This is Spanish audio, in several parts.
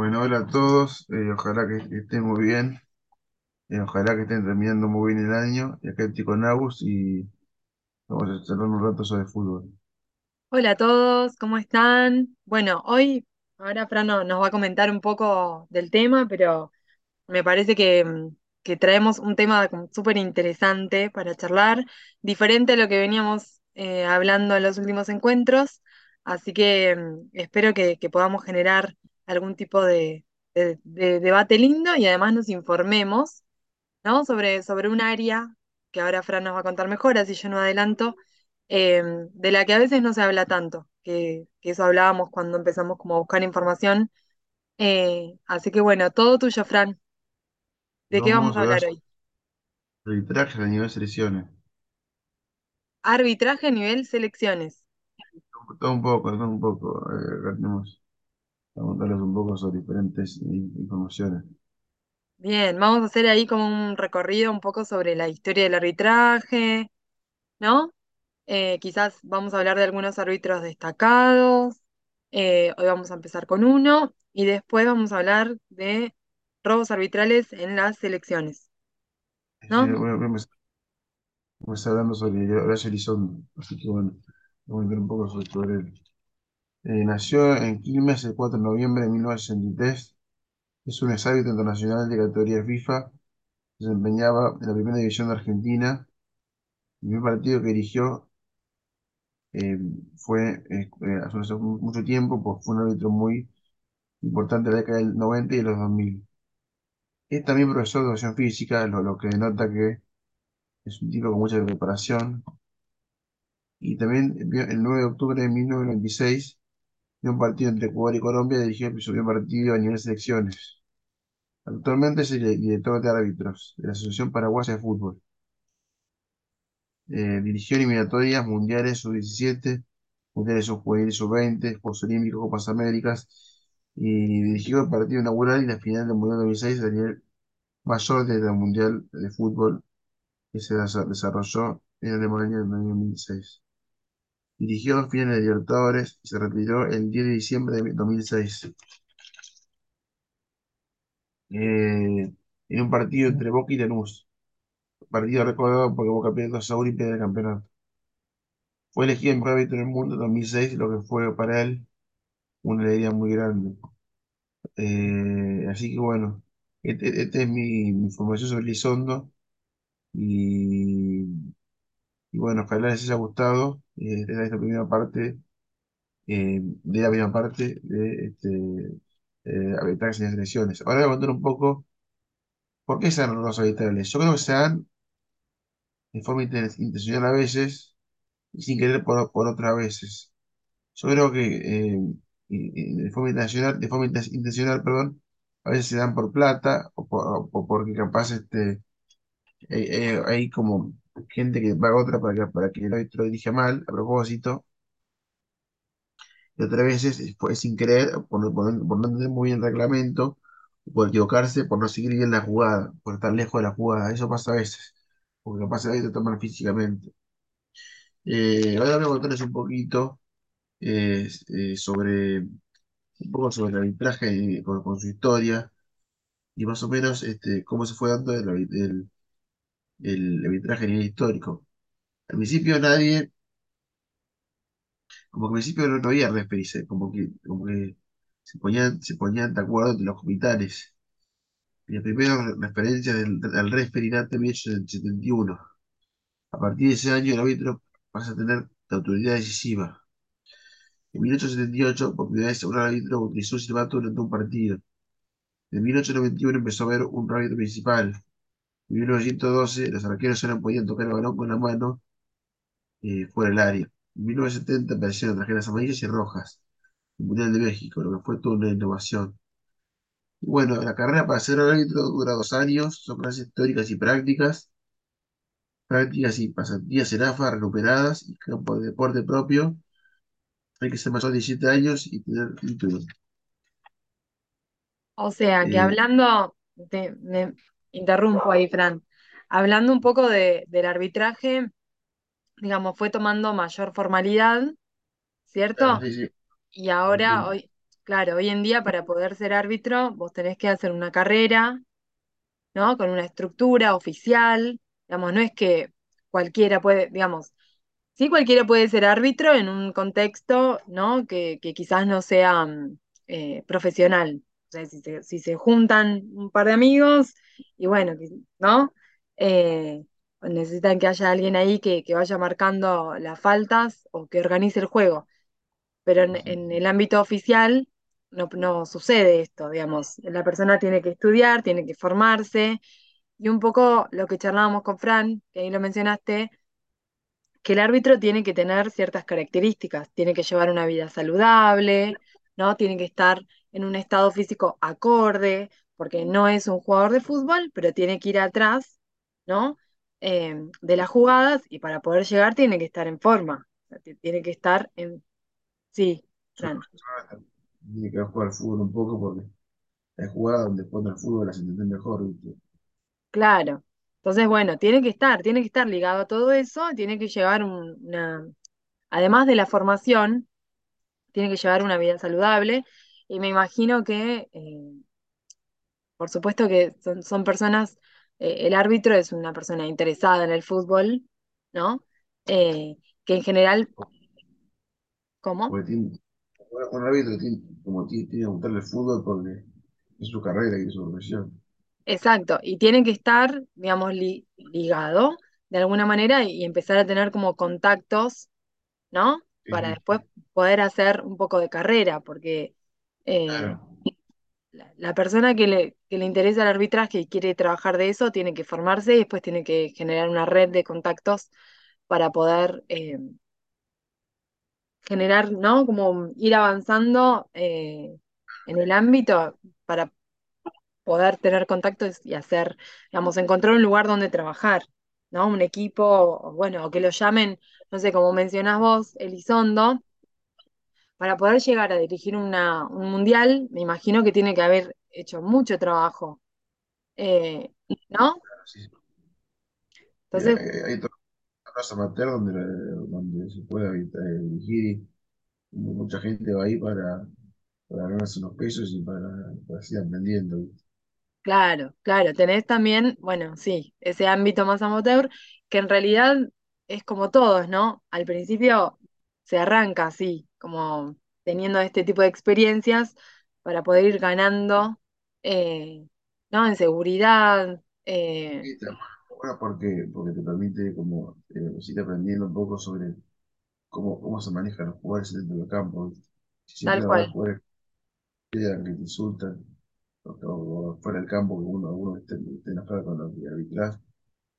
Bueno, hola a todos, eh, ojalá que, estén muy bien, eh, ojalá que estén terminando muy bien el año. Y acá estoy con Agus y vamos a charlar un rato sobre fútbol. Hola a todos, ¿cómo están? Bueno, hoy, ahora Fran no- nos va a comentar un poco del tema, pero me parece que, traemos un tema súper interesante para charlar, diferente a lo que veníamos eh, hablando en los últimos encuentros, así que mm, espero que podamos generar algún tipo de, de- de debate lindo y además nos informemos, ¿no? Sobre, sobre un área que ahora Fran nos va a contar mejor, así yo no adelanto, eh, de la que a veces no se habla tanto, que, que eso hablábamos cuando empezamos como a buscar información. Eh, así que bueno, todo tuyo, Fran. ¿De qué vamos a hablar hoy? arbitraje a nivel selecciones. Arbitraje a nivel selecciones. Todo un poco, todo un poco. eh, vamos contarles un poco sobre diferentes eh, informaciones. Bien, vamos a hacer ahí como un recorrido un poco sobre la historia del arbitraje, ¿no? Eh, quizás vamos a hablar de algunos árbitros destacados. Eh, hoy vamos a empezar con uno y después vamos a hablar de robos arbitrales en las selecciones, Sí, ¿no? a, voy a hablando sobre Horacio Elizondo, así que bueno, vamos a entrar un poco sobre, sobre él. Eh, nació en Quilmes el 4 de noviembre de 1963. Es un exárbitro internacional de categoría FIFA Se desempeñaba en la primera división de Argentina. El primer partido que dirigió eh, fue eh, hace mucho tiempo, pues fue un árbitro muy importante en la década del 90 y de los 2000. Es también profesor de educación física, lo, lo que denota que es un tipo con mucha preparación. Y también el 9 de octubre de 1996, en un partido entre Ecuador y Colombia, dirigió su primer partido a nivel selecciones. Actualmente es el director de árbitros de la Asociación Paraguaya de Fútbol. Eh, dirigió eliminatorias mundiales sub-17, mundiales sub-juvenil sub-20, Juegos Olímpicos, Copas Américas, y dirigió el partido inaugural y la final del Mundial 2006 a nivel mayor de la Mundial de Fútbol que se desa- desarrolló en Alemania en el año 2006. Dirigió dos finales de Libertadores y se retiró el 10 de diciembre de 2006. Eh, en un partido entre Boca y Lanús, partido recordado porque Boca perdió 2 a 1 y pierde el campeonato. Fue elegido el mejor árbitro del mundo en 2006, lo que fue para él una alegría muy grande. Eh, así que bueno, este, este es mi, información sobre Elizondo y, y bueno, ojalá les haya gustado. Eh, esta primera parte, eh, de la primera parte de este, eh, selecciones. Ahora voy a contar un poco por qué se dan los arbitrales. Yo creo que se dan de forma inten- intencional a veces y sin querer por, por otras veces. Yo creo que eh, de forma intencional, de forma inten- intencional, perdón, a veces se dan por plata o, por- porque capaz este, hay- hay como gente que paga otra para que, para que el árbitro dirija mal a propósito, y otras veces es, fue sin querer, por, por, por no entender muy bien el reglamento, por equivocarse, por no seguir bien la jugada, por estar lejos de la jugada. Eso pasa a veces, porque capaz el árbitro toma físicamente. Eh, ahora voy a contarles un poquito eh, sobre un poco sobre el arbitraje con, con su historia y más o menos este, cómo se fue dando el, el, el arbitraje a nivel histórico. Al principio nadie, como que al principio no, había referees, eh, como que, como que se ponían, se ponían de acuerdo entre los capitanes. Y la primera re- referencia del, del referee en 1971. A partir de ese año el árbitro pasa a tener la autoridad decisiva. En 1878, por primera vez un árbitro utilizó un silbato durante un partido. En 1891 empezó a haber un árbitro principal. En 1912, los arqueros solo podían tocar el balón con la mano eh, fuera del área. En 1970 aparecieron tarjetas amarillas y rojas, el Mundial de México, lo que fue toda una innovación. Y bueno, la carrera para ser árbitro dura dos años, son clases teóricas y prácticas, prácticas y pasantías en AFA recuperadas y campo de deporte propio. Hay que ser mayor de 17 años y tener título. O sea, que Eh, hablando, me interrumpo ahí, Fran, hablando un poco de, del arbitraje, digamos, fue tomando mayor formalidad, ¿cierto? sí, sí, Y ahora, hoy, claro, hoy en día para poder ser árbitro vos tenés que hacer una carrera, ¿no? Con una estructura oficial, digamos, no es que cualquiera puede, digamos, sí cualquiera puede ser árbitro en un contexto, ¿no? Que, que quizás no sea mm, eh, profesional. O sea, si se, si se juntan un par de amigos y bueno, ¿no? Eh, necesitan que haya alguien ahí que, que vaya marcando las faltas o que organice el juego. Pero en, en el ámbito oficial no, no sucede esto, digamos. La persona tiene que estudiar, tiene que formarse y un poco lo que charlábamos con Fran, que ahí lo mencionaste, que el árbitro tiene que tener ciertas características, tiene que llevar una vida saludable, ¿no? Tiene que estar en un estado físico acorde, porque no es un jugador de fútbol, pero tiene que ir atrás, ¿no? Eh, de las jugadas y para poder llegar tiene que estar en forma, o sea, ti- tiene que estar en... Sí, Fran, Tiene que jugar al fútbol un poco porque hay jugadas donde cuando el fútbol las entienden mejor, ¿viste? claro. Entonces, bueno, tiene que estar, tiene que estar ligado a todo eso, tiene que llevar un- una, además de la formación, tiene que llevar una vida saludable y me imagino que, eh, por supuesto que son, son personas, eh, el árbitro es una persona interesada en el fútbol, ¿no? Eh, que en general, ¿cómo? Porque tiene, un árbitro tiene, como tiene, tiene que gustarle el fútbol porque es su carrera y es su profesión. Exacto, y tiene que estar, digamos, li- ligado de alguna manera y empezar a tener como contactos, ¿no? Para después poder hacer un poco de carrera, porque eh, claro. la, la persona que le, que le interesa el arbitraje y quiere trabajar de eso, tiene que formarse y después tiene que generar una red de contactos para poder eh, generar, ¿no? Como ir avanzando eh, en el ámbito para poder tener contactos y hacer, digamos, encontrar un lugar donde trabajar, ¿no? Un equipo, o bueno, o que lo llamen, no sé, como mencionás vos, Elizondo, para poder llegar a dirigir una, un mundial, me imagino que tiene que haber hecho mucho trabajo eh, ¿no? Sí, sí. Y hay, Entonces, hay, torneos amateur donde, donde se puede evitar- dirigir y mucha gente va ahí para, para ganarse unos pesos y para, para seguir aprendiendo. claro, claro, tenés también, bueno, sí, ese ámbito más amateur, que en realidad es como todos, ¿no? Al principio se arranca así, como teniendo este tipo de experiencias para poder ir ganando, eh, ¿no? En seguridad, eh, Y está bueno porque, porque te permite como eh, seguir aprendiendo un poco sobre cómo, cómo se manejan los jugadores dentro del campo. tal siempre haber cual. jugadores que quedan, que te insultan, o, o fuera del campo, que uno, uno esté, esté enojado con los arbitrás,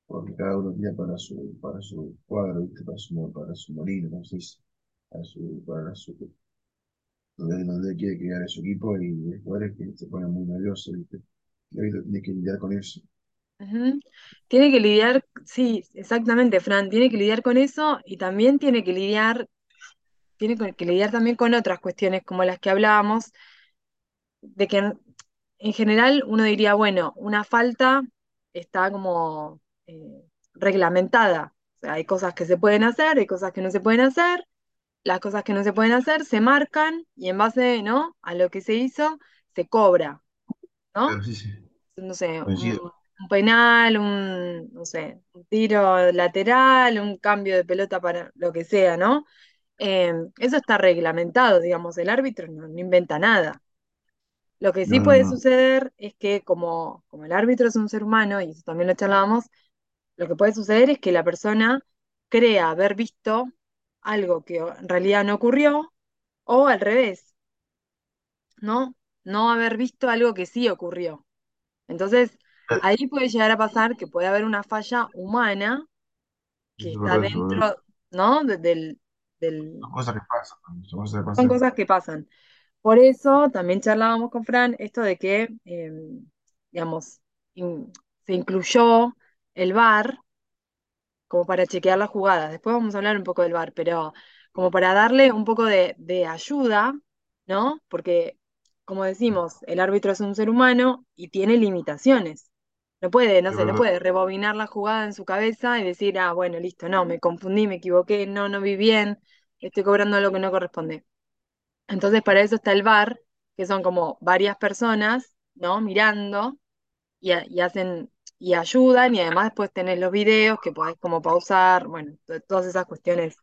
porque cada uno tira para su, para su cuadro, ¿viste? Para su, para su molino, como se para su, para su, donde, donde quiere que gane su equipo y hay jugadores que se ponen muy nerviosos. Y tiene que lidiar con eso. Tiene que lidiar, sí, exactamente, Fran, tiene que lidiar con eso y también tiene que lidiar, tiene que lidiar también con otras cuestiones como las que hablábamos de que en, en general uno diría, bueno, una falta está como eh, reglamentada. O sea, hay cosas que se pueden hacer, hay cosas que no se pueden hacer. Las cosas que no se pueden hacer se marcan y en base, ¿no? a lo que se hizo, se cobra, ¿no? Claro, sí, sí, No sé, un, un penal, un, no sé, un tiro lateral, un cambio de pelota para lo que sea, ¿no? Eh, eso está reglamentado, digamos, el árbitro no no inventa nada. Lo que sí no, puede no. suceder es que como, como el árbitro es un ser humano, y eso también lo charlábamos, lo que puede suceder es que la persona crea haber visto algo que en realidad no ocurrió, o al revés, ¿no? No haber visto algo que sí ocurrió. Entonces, ahí puede llegar a pasar que puede haber una falla humana que está dentro, ¿no? de- del, del... Son cosas que pasan, ¿no? son cosas que Son pasan. cosas que pasan. Por eso también charlábamos con Fran esto de que, eh, digamos, in- se incluyó el VAR como para chequear las jugadas. Después vamos a hablar un poco del VAR, pero como para darle un poco de, de ayuda, ¿no? Porque, como decimos, el árbitro es un ser humano y tiene limitaciones. No puede, no Es sé, no puede rebobinar la jugada en su cabeza y decir, ah, bueno, listo, no, me confundí, me equivoqué, no, no vi bien, estoy cobrando algo que no corresponde. Entonces, para eso está el VAR que son como varias personas, ¿no? Mirando y hacen y ayudan y además después tenés los videos que podés como pausar, bueno, to- todas esas cuestiones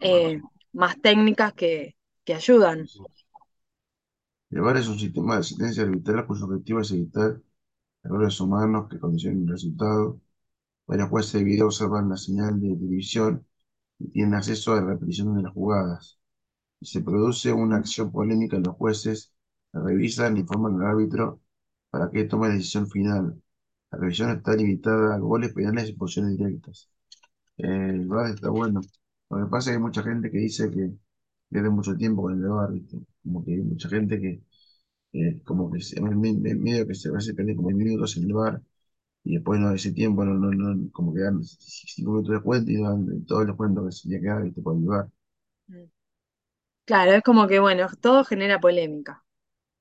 eh, más técnicas que, que ayudan. El VAR es un sistema de asistencia arbitral cuyo objetivo es evitar errores humanos que condicionen el resultado. Varios jueces de video observan la señal de televisión y tienen acceso a la repetición de las jugadas. Si se produce una acción polémica, los jueces la revisan e informan al árbitro para que tome la decisión final. La revisión está limitada a goles, penales y posiciones directas. El VAR está bueno. Lo que pasa es que hay mucha gente que dice que pierde mucho tiempo con el VAR, ¿viste? Como que hay mucha gente que eh, como que se, me- me- medio que se va a pierde como minutos en el VAR y después no ese tiempo no, no, no, como que dan cinco minutos de cuenta y dan todos los cuentos que se tenía que dar, ¿viste? Por el VAR. Mm. Claro, es como que, bueno, todo genera polémica,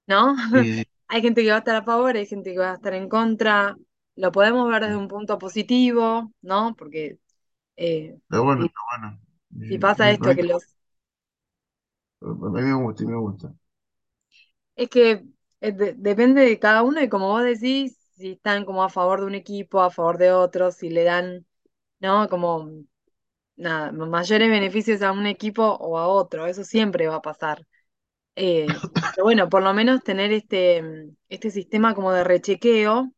¿no? Sí, sí, Hay gente que va a estar a favor, hay gente que va a estar en contra. Lo podemos ver desde sí. un punto positivo, ¿no? Porque eh, Pero bueno, si, está bueno. si pasa esto, que los... a mí me gusta, me gusta. Es que eh, de- depende de cada uno y como vos decís, si están como a favor de un equipo, a favor de otro, si le dan, ¿no? Como, nada, mayores beneficios a un equipo o a otro, eso siempre va a pasar. Eh, pero bueno, por lo menos tener este, mm, este sistema como de rechequeo,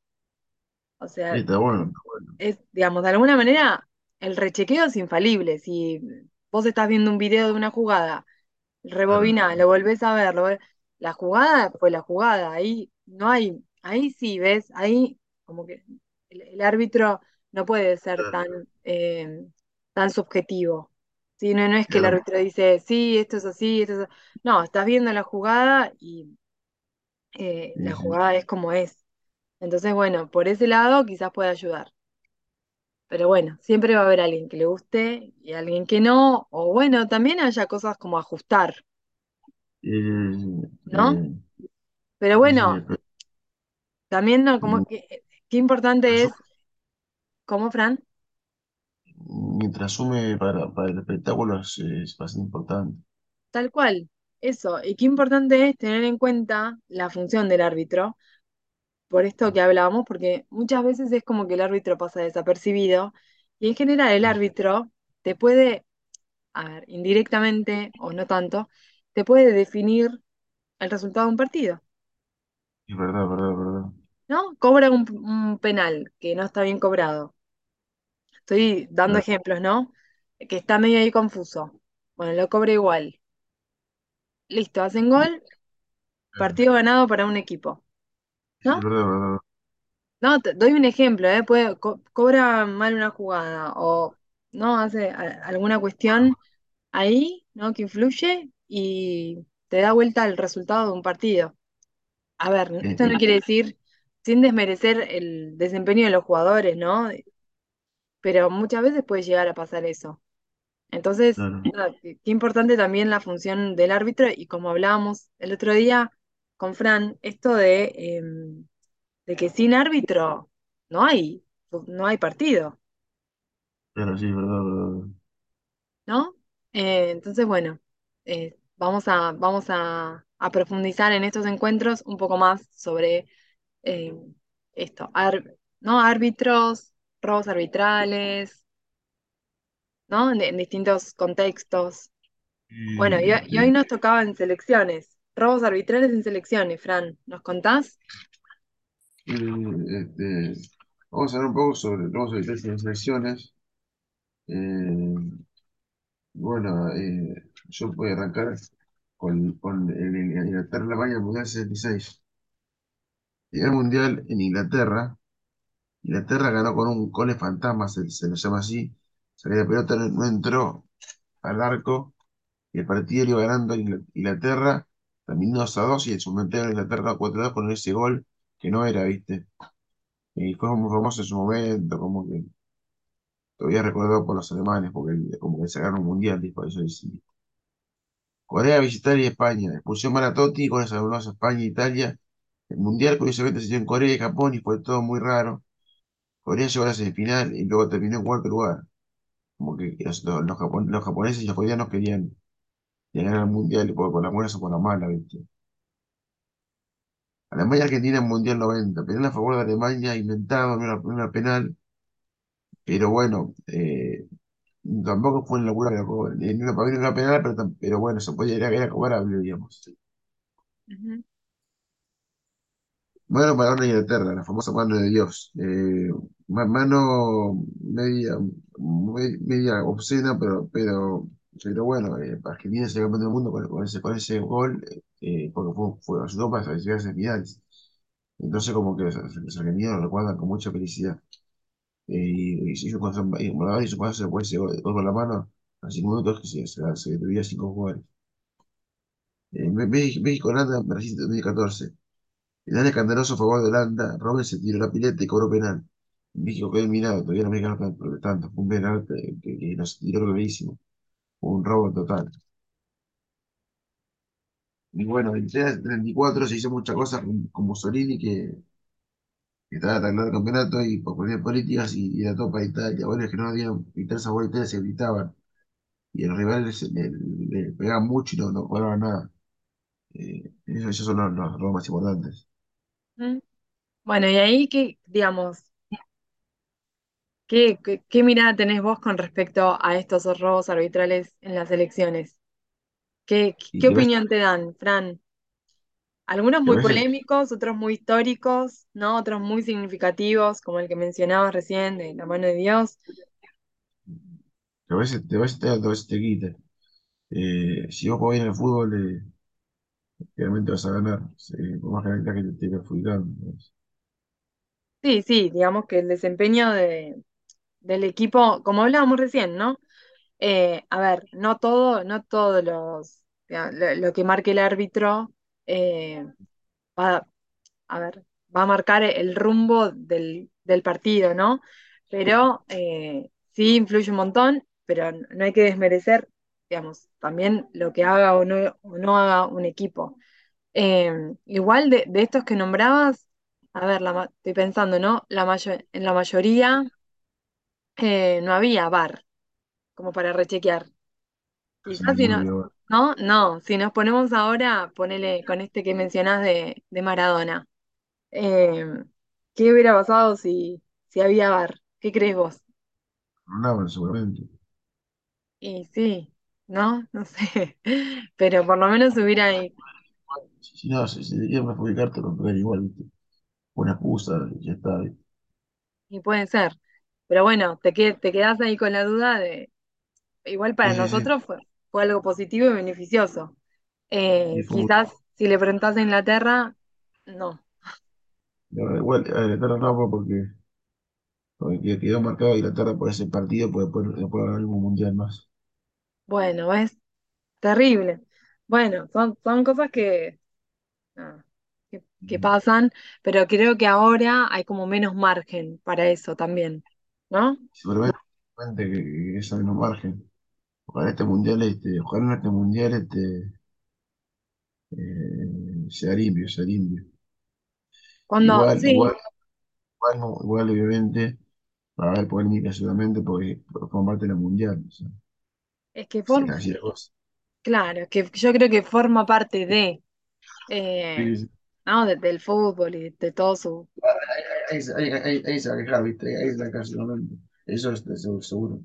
o Sí, sea, está bueno, está bueno. es, digamos, de alguna manera, el rechequeo es infalible. Si vos estás viendo un video de una jugada, Claro, rebobinás, lo volvés a ver, lo vol- la jugada fue la jugada, ahí no hay, ahí sí, ¿ves? Ahí como que el, el árbitro no puede ser claro, tan, eh, tan subjetivo. Sí, no, no es que el claro. árbitro dice, sí, esto es así, esto es así. No, estás viendo la jugada y eh, Sí, la sí. jugada es como es. Entonces, bueno, por ese lado quizás pueda ayudar. Pero bueno, siempre va a haber alguien que le guste y alguien que no, o bueno, también haya cosas como ajustar, Eh, ¿no? eh, Pero bueno, pero, también no, como mm, que, qué importante es, ¿cómo, Fran? mientras sume para, para el espectáculo es, es bastante importante. Tal cual, eso. Y qué importante es tener en cuenta la función del árbitro, por esto que hablábamos, porque muchas veces es como que el árbitro pasa desapercibido y en general el árbitro te puede, a ver, indirectamente o no tanto, te puede definir el resultado de un partido. Es verdad, verdad, verdad. ¿no? Cobra un, un penal que no está bien cobrado. Estoy dando Claro, ejemplos, ¿no? Que está medio ahí confuso. Bueno, lo cobra igual. Listo, hacen gol, claro. partido ganado para un equipo, ¿no? verdad, verdad. No, te doy un ejemplo, ¿eh? Puede, co- cobra mal una jugada o no hace a- alguna cuestión ahí, ¿no? Que influye y te da vuelta el resultado de un partido. A ver, Eh, esto no quiere decir sin desmerecer el desempeño de los jugadores, ¿no? Pero muchas veces puede llegar a pasar eso. Entonces, claro. nada, qué qué importante también la función del árbitro y como hablábamos el otro día con Fran, esto de, eh, de que sin árbitro no hay, no hay partido, Claro, sí, es verdad, verdad. ¿no? Eh, entonces, bueno, eh, vamos a, vamos a, a profundizar en estos encuentros un poco más sobre eh, esto, ar- ¿no? Árbitros, robos arbitrales, ¿no? En, en distintos contextos. Bueno, y, y hoy nos tocaba en selecciones, robos arbitrales en selecciones, Fran, ¿nos contás? este, vamos a hablar un poco sobre, vamos a evitar las elecciones. Eh, bueno, eh, yo voy a arrancar con, con el, el Inglaterra-Alemania el Mundial 66. En el Mundial en Inglaterra, Inglaterra ganó con un gol fantasma, se, se lo llama así. Que la pelota no, no entró al arco y el partido iba ganando Ingl- Inglaterra, terminó 2 a 2 y en su momento ganó Inglaterra 4 a 2 con ese gol que no era, ¿viste? Y fue muy famoso en su momento, como que todavía recordado por los alemanes, porque como que sacaron un mundial después de eso. y- Corea, visitar y España. Expulsión Maratotti, con esa a España e Italia. El mundial curiosamente se dio en Corea y Japón y fue todo muy raro. Corea llegó a la semifinal y luego terminó en cuarto lugar. Como que los, los, los japoneses y los coreanos querían, ganar el mundial por, por la buena o por la mala, ¿viste? Alemania-Argentina en Mundial 90, penal a favor de Alemania, inventado, una, una penal, pero bueno, eh, tampoco fue una locura que la cobró. Eh, no, para mí no era penal, pero, tam- pero bueno, se podía, era, era cobrable, digamos. Ujú, Mano Maradona de Inglaterra, la famosa mano de Dios. Eh, ma- mano media, me- media obscena, pero, pero, pero bueno, eh, Argentina se campeón del mundo con, ese, con ese gol, eh, porque fue, fue ayudó para llegar a finales. Entonces, como que los, argentinos lo recuerdan con mucha felicidad. Eh, y, y hizo con San- y hizo con ese gol ese gol con la mano, a cinco minutos que se, se, se detuviera cinco jugadores. Eh, México, México-Holanda, Brasil 2014. Penal escandaloso a favor de Holanda. Robben se tiró la pileta y cobró penal. México quedó eliminado. Todavía los mexicanos están protestando. Fue un penal que, que, que nos tiró clarísimo. Un robo total. Y bueno, en 34 se hizo muchas cosas con, Mussolini que, estaba atacando el campeonato y por cuestiones políticas y, y la topa de Italia. Es que no dieron gritar sabor a se gritaban. Y los rivales le, le pegaban mucho y no, no cobraban nada. Eh, esos, son los, los robos más importantes. ujú. Bueno, y ahí que, digamos, ¿qué, qué, qué mirada tenés vos con respecto a estos robos arbitrales en las elecciones? ¿Qué, a opinión te dan, Fran? Algunos a muy polémicos, otros muy históricos, ¿no? Otros muy significativos, como el que mencionabas recién, de la mano de Dios. a te, a te, a veces te quitan. Eh, si vos jugás bien el fútbol, eh, realmente vas a ganar. Por más que que te esté perjudicando. pues. Sí, sí, digamos que el desempeño de, del equipo, como hablábamos recién, ¿no? Eh, a ver, no todo, no todos los, lo, que marque el árbitro eh, va, a ver, va a marcar el rumbo del, del partido, ¿no? Pero eh, sí influye un montón, pero no hay que desmerecer, digamos, también lo que haga o no, o no haga un equipo. Igual de, de estos que nombrabas, a ver, la estoy pensando, ¿no? La mayo- en la mayoría eh, no había VAR como para rechequear. Casi Quizás si no, no, no, si nos ponemos ahora, ponele con este que mencionás de, de Maradona. Eh, ¿qué hubiera pasado si, si había VAR? ¿Qué crees vos? Ganaban seguramente. Y sí, ¿no? No sé. Pero por lo menos hubiera, y, Si, no, si, si te quieren perjudicar, te igual, ¿viste? Una excusa, y ya está. ¿viste? y puede ser. Pero bueno, te, que- te quedás ahí con la duda de, igual para nosotros fue, fue algo positivo y beneficioso. Eh, quizás si le preguntás a Inglaterra, no. no, igual, a Inglaterra no, pues, porque, porque quedó marcado Inglaterra por ese partido, pues después puede ganar ningún mundial más. Bueno, es terrible. Bueno, son, son cosas que, que, pasan, pero creo que ahora hay como menos margen para eso también, ¿no? Seguramente que, que eso no margen. Ojalá este mundial, este, ojalá en este mundial este, eh, sea limpio, sea limpio. Cuando, Igual, sí, igual, igual, no- igual obviamente. Va a haber polémica seguramente porque forma parte de la mundial. O sea, es que forma, claro, es que yo creo que forma parte de, eh, Sí, sí. ¿no? de- del fútbol y de todo su, Ahí, se va. Ahí. Eso es seguro.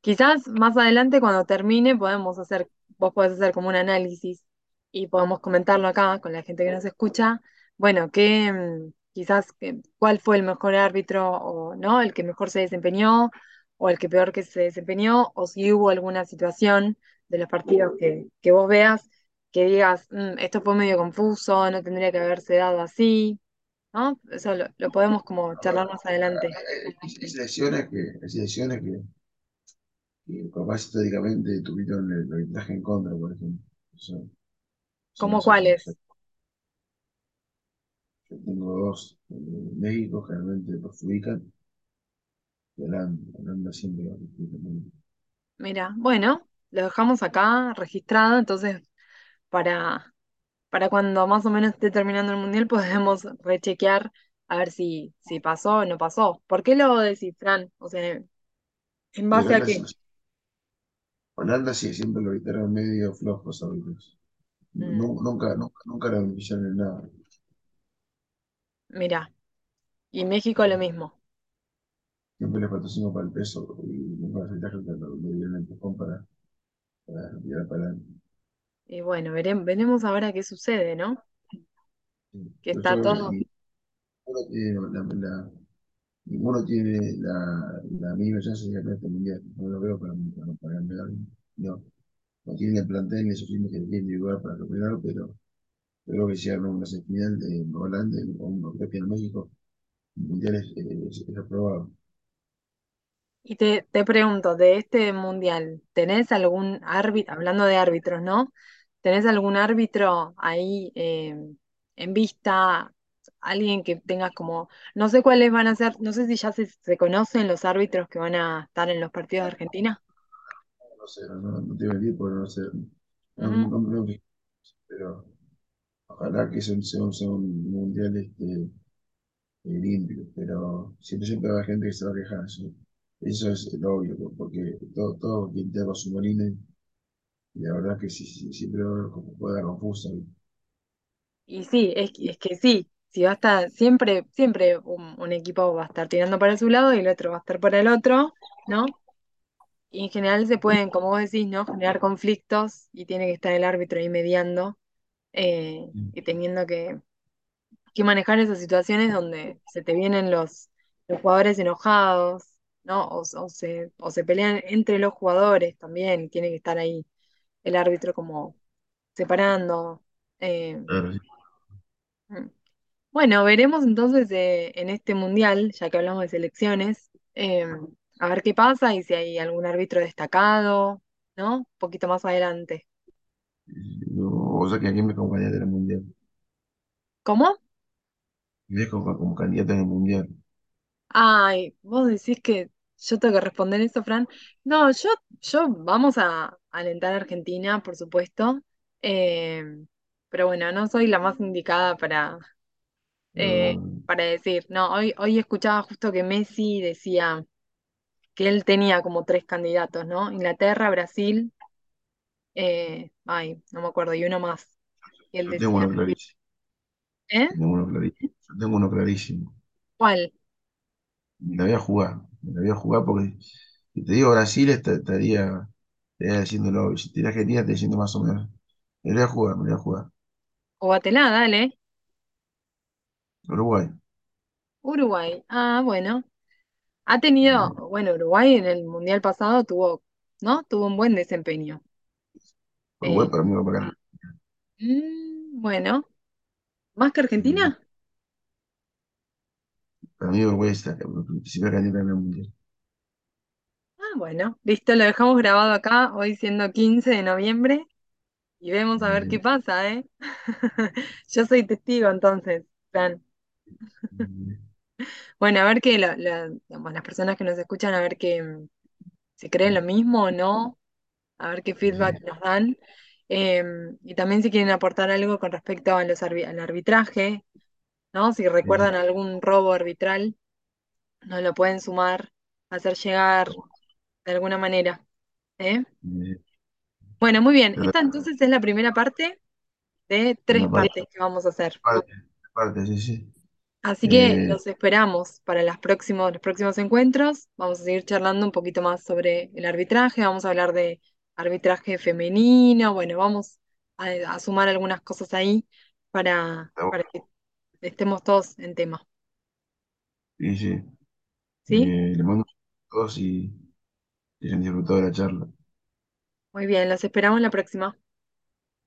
Quizás más adelante cuando termine podemos hacer, vos podés hacer como un análisis y podemos comentarlo acá con la gente que nos escucha. Bueno, qué mm, quizás que- cuál fue el mejor árbitro o no, el que mejor se desempeñó o el que peor que se desempeñó o si hubo alguna situación de los partidos que, que vos veas que digas, "Mm, esto fue medio confuso, no tendría que haberse dado así, ¿no? Eso lo, lo podemos como charlar más adelante. Hay, selecciones que, hay selecciones que, que capaz históricamente tuvieron el arbitraje en contra, por ejemplo. Eso, ¿Cómo cuáles? yo tengo dos. eh, México generalmente perjudican y Holanda, Holanda siempre perjudican. Mira, bueno, lo dejamos acá registrado, entonces para, para cuando más o menos esté terminando el mundial podemos rechequear a ver si, si pasó o no pasó. ¿Por qué lo decís, Fran? O sea, ¿en base a qué? Holanda sí, siempre lo evitaron medio flojos árbitros. Mm, Nu- Nunca, nunca, nunca lo en nada. Mira, y México lo mismo. Siempre les patrocino para el peso y un porcentaje que lo dieron el empujón para, para tirar para adelante. Y bueno, veremos, veremos ahora qué sucede, ¿no? Que Pero yo está que todo. ninguno tiene la, la- ninguno tiene la, la mínima chance de ganar este mundial. No lo veo para, para, para ganar. No, no tiene el plantel ni suficiente que tiene individual para recuperar, pero creo que si una semifinal de Holanda o un propio en México, el mundial es, es, es aprobado. Y te, te pregunto, de este mundial, ¿tenés algún árbitro, hablando de árbitros, ¿no? ¿Tenés algún árbitro ahí eh, en vista? Alguien que tengas como, no sé cuáles van a ser, no sé si ya se, se conocen los árbitros que van a estar en los partidos de Argentina. No sé, no, no, te voy a mentir porque no sé. No, Ujú. no, no, pero ojalá que sea un, sea un, mundial este, limpio, pero siempre, siempre va a gente que se va a quejar. Eso, eso es lo obvio, porque todo, todo quien te su molino y la verdad que sí, sí, siempre como confusa. Y sí, es, que- es que sí, si va a estar, siempre, siempre un, equipo va a estar tirando para su lado y el otro va a estar para el otro, ¿no? Y en general se pueden, como vos decís, ¿no? Generar conflictos y tiene que estar el árbitro ahí mediando eh, y teniendo que, que manejar esas situaciones donde se te vienen los, los jugadores enojados, ¿no? O, se, o se pelean entre los jugadores también tiene que estar ahí el árbitro como separando. eh, Claro, sí. mm. Bueno, veremos entonces eh, en este mundial, ya que hablamos de selecciones, eh, a ver qué pasa y si hay algún árbitro destacado, ¿no? Un poquito más adelante. Yo, o sea que aquí me candidato en el mundial. ¿Cómo? Me dejo como, como candidato en el mundial. Ay, vos decís que yo tengo que responder eso, Fran. No, yo, yo vamos a alentar a Argentina, por supuesto. eh, pero bueno, no soy la más indicada para, eh, para decir. No, hoy, hoy escuchaba justo que Messi decía que él tenía como tres candidatos, ¿no? Inglaterra, Brasil, eh, ay, no me acuerdo, y uno más. Y él yo tengo uno clarísimo. ¿eh? Yo tengo uno clarísimo. Yo tengo uno clarísimo. ¿Cuál? Me la voy a jugar. Me la voy a jugar porque si te digo Brasil est- estaría, estaría diciéndolo. Si te digo Argentina, estaría diciendo más o menos. Me la voy a jugar, me la voy a jugar. O Batelá, dale. Uruguay. Uruguay. Ah, bueno. Ha tenido, bueno, Uruguay en el Mundial pasado tuvo, ¿no? Tuvo un buen desempeño. Uruguay Eh, para mí va para mm, bueno, ¿más que Argentina? Para mí Uruguay es la principal candidata en el mundial. Ah, bueno, listo, lo dejamos grabado acá, hoy siendo 15 de noviembre, y vemos a ver qué pasa, ¿eh? Yo soy testigo entonces, Fran. Bueno, a ver la- digamos, las personas que nos escuchan, a ver qué, mm, si creen lo mismo o no, a ver qué feedback nos dan. Eh, y también si quieren aportar algo con respecto a los arbi- al arbitraje, ¿no? Si recuerdan algún robo arbitral, nos lo pueden sumar, hacer llegar de alguna manera. ¿eh? Bueno, muy bien. Esta entonces es la primera parte de tres parte, partes que vamos a hacer. parte, parte, sí, sí. Así que Eh, los esperamos para las próximos, los próximos encuentros. Vamos a seguir charlando un poquito más sobre el arbitraje. Vamos a hablar de arbitraje femenino. Bueno, vamos a, a sumar algunas cosas ahí para, para que estemos todos en tema. sí, sí. ¿Sí? Eh, le mando a todos y, y han disfrutado de la charla. Muy bien, los esperamos la próxima.